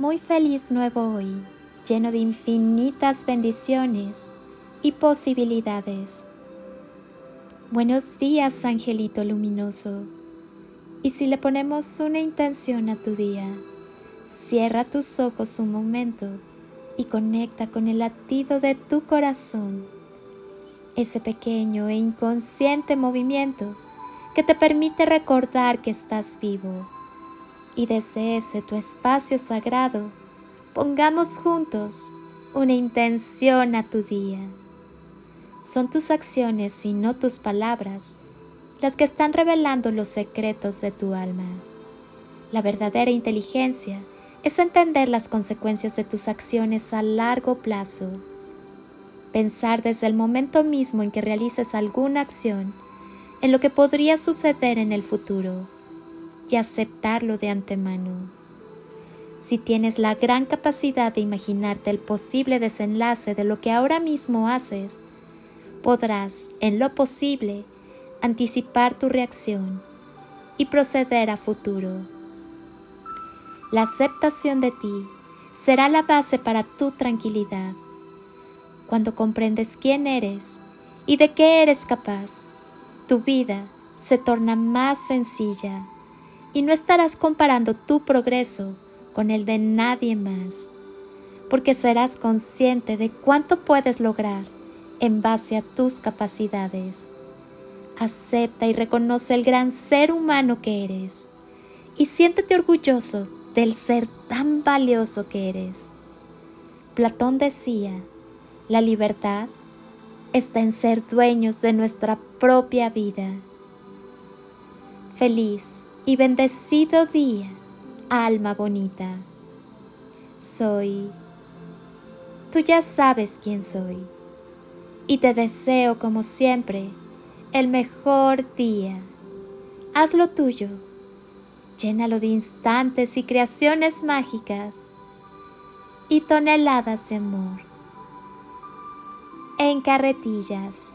Muy feliz nuevo hoy, lleno de infinitas bendiciones y posibilidades. Buenos días, angelito luminoso. Y si le ponemos una intención a tu día, cierra tus ojos un momento y conecta con el latido de tu corazón, ese pequeño e inconsciente movimiento que te permite recordar que estás vivo y desde ese tu espacio sagrado, pongamos juntos una intención a tu día. Son tus acciones y no tus palabras las que están revelando los secretos de tu alma. La verdadera inteligencia es entender las consecuencias de tus acciones a largo plazo. Pensar desde el momento mismo en que realices alguna acción en lo que podría suceder en el futuro y aceptarlo de antemano. Si tienes la gran capacidad de imaginarte el posible desenlace de lo que ahora mismo haces, podrás, en lo posible, anticipar tu reacción y proceder a futuro. La aceptación de ti será la base para tu tranquilidad. Cuando comprendes quién eres y de qué eres capaz, tu vida se torna más sencilla y no estarás comparando tu progreso con el de nadie más, porque serás consciente de cuánto puedes lograr en base a tus capacidades. Acepta y reconoce el gran ser humano que eres y siéntete orgulloso del ser tan valioso que eres. Platón decía, la libertad está en ser dueños de nuestra propia vida. Feliz y bendecido día, alma bonita. Soy, tú ya sabes quién soy, y te deseo como siempre el mejor día. Hazlo tuyo, llénalo de instantes y creaciones mágicas y toneladas de amor en carretillas.